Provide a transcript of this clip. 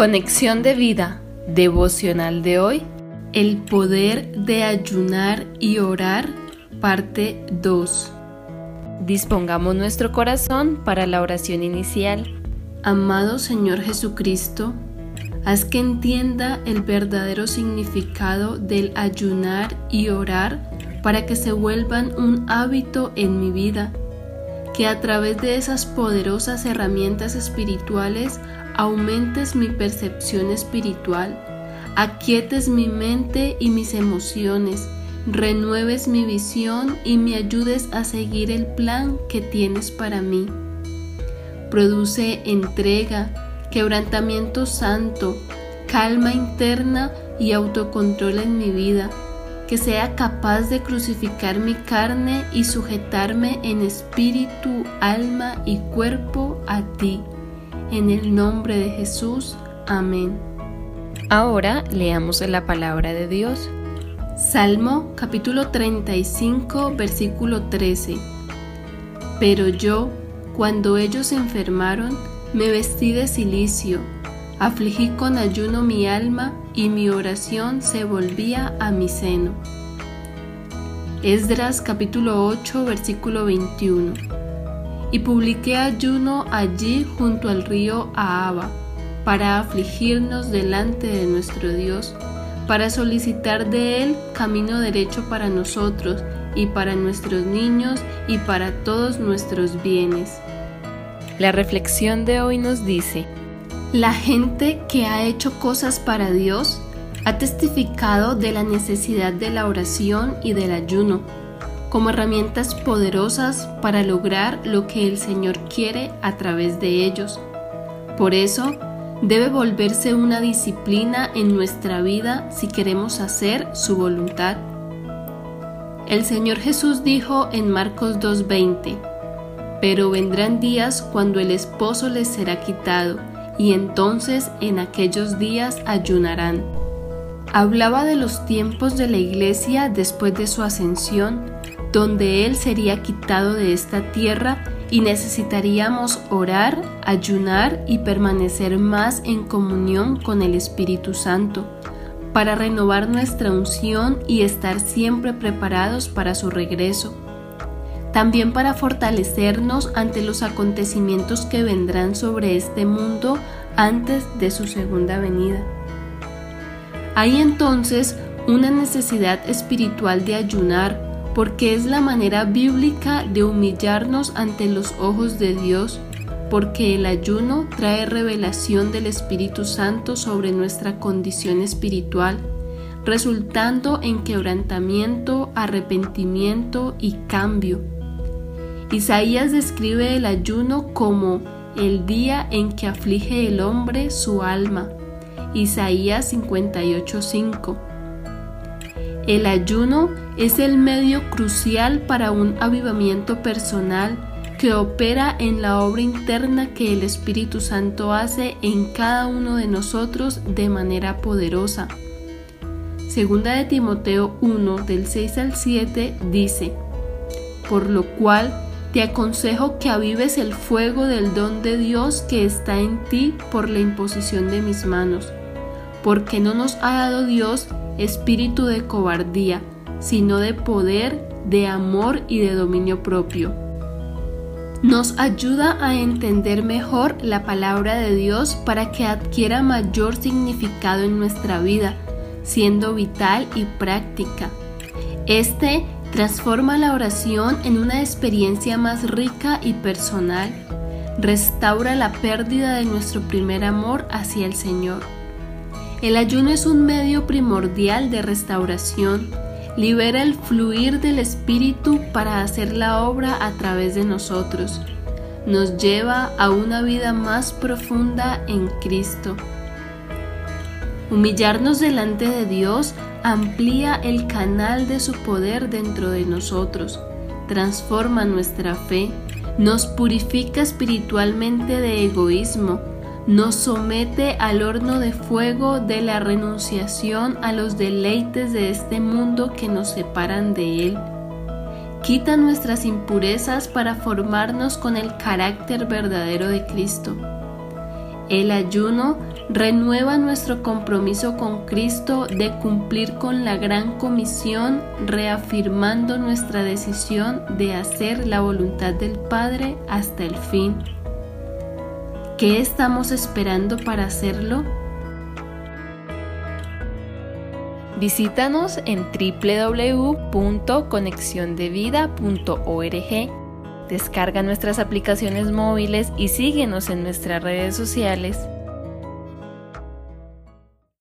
Conexión de vida devocional de hoy. El poder de ayunar y orar, parte 2. Dispongamos nuestro corazón para la oración inicial. Amado Señor Jesucristo, haz que entienda el verdadero significado del ayunar y orar para que se vuelvan un hábito en mi vida, que a través de esas poderosas herramientas espirituales aumentes mi percepción espiritual, aquietes mi mente y mis emociones, renueves mi visión y me ayudes a seguir el plan que tienes para mí. Produce entrega, quebrantamiento santo, calma interna y autocontrol en mi vida, que sea capaz de crucificar mi carne y sujetarme en espíritu, alma y cuerpo a ti en el nombre de Jesús. Amén. Ahora leamos la palabra de Dios. Salmo capítulo 35 versículo 13. Pero yo, cuando ellos se enfermaron, me vestí de silicio, afligí con ayuno mi alma y mi oración se volvía a mi seno. Esdras capítulo 8 versículo 21 y publiqué ayuno allí junto al río Ahaba, para afligirnos delante de nuestro Dios, para solicitar de Él camino derecho para nosotros y para nuestros niños y para todos nuestros bienes. La reflexión de hoy nos dice, la gente que ha hecho cosas para Dios ha testificado de la necesidad de la oración y del ayuno como herramientas poderosas para lograr lo que el Señor quiere a través de ellos. Por eso, debe volverse una disciplina en nuestra vida si queremos hacer su voluntad. El Señor Jesús dijo en Marcos 2.20, Pero vendrán días cuando el esposo les será quitado, y entonces en aquellos días ayunarán. Hablaba de los tiempos de la iglesia después de su ascensión, donde Él sería quitado de esta tierra y necesitaríamos orar, ayunar y permanecer más en comunión con el Espíritu Santo para renovar nuestra unción y estar siempre preparados para su regreso. También para fortalecernos ante los acontecimientos que vendrán sobre este mundo antes de su segunda venida. Hay entonces una necesidad espiritual de ayunar, porque es la manera bíblica de humillarnos ante los ojos de Dios, porque el ayuno trae revelación del Espíritu Santo sobre nuestra condición espiritual, resultando en quebrantamiento, arrepentimiento y cambio. Isaías describe el ayuno como el día en que aflige el hombre su alma. Isaías 58:5 el ayuno es el medio crucial para un avivamiento personal que opera en la obra interna que el Espíritu Santo hace en cada uno de nosotros de manera poderosa. Segunda de Timoteo 1 del 6 al 7 dice, Por lo cual te aconsejo que avives el fuego del don de Dios que está en ti por la imposición de mis manos, porque no nos ha dado Dios espíritu de cobardía, sino de poder, de amor y de dominio propio. Nos ayuda a entender mejor la palabra de Dios para que adquiera mayor significado en nuestra vida, siendo vital y práctica. Este transforma la oración en una experiencia más rica y personal, restaura la pérdida de nuestro primer amor hacia el Señor el ayuno es un medio primordial de restauración. Libera el fluir del Espíritu para hacer la obra a través de nosotros. Nos lleva a una vida más profunda en Cristo. Humillarnos delante de Dios amplía el canal de su poder dentro de nosotros, transforma nuestra fe, nos purifica espiritualmente de egoísmo, nos somete al horno de fuego de la renunciación a los deleites de este mundo que nos separan de Él. Quita nuestras impurezas para formarnos con el carácter verdadero de Cristo. El ayuno renueva nuestro compromiso con Cristo de cumplir con la gran comisión, reafirmando nuestra decisión de hacer la voluntad del Padre hasta el fin. ¿Qué estamos esperando para hacerlo? Visítanos en www.conexiondevida.org. Descarga nuestras aplicaciones móviles y síguenos en nuestras redes sociales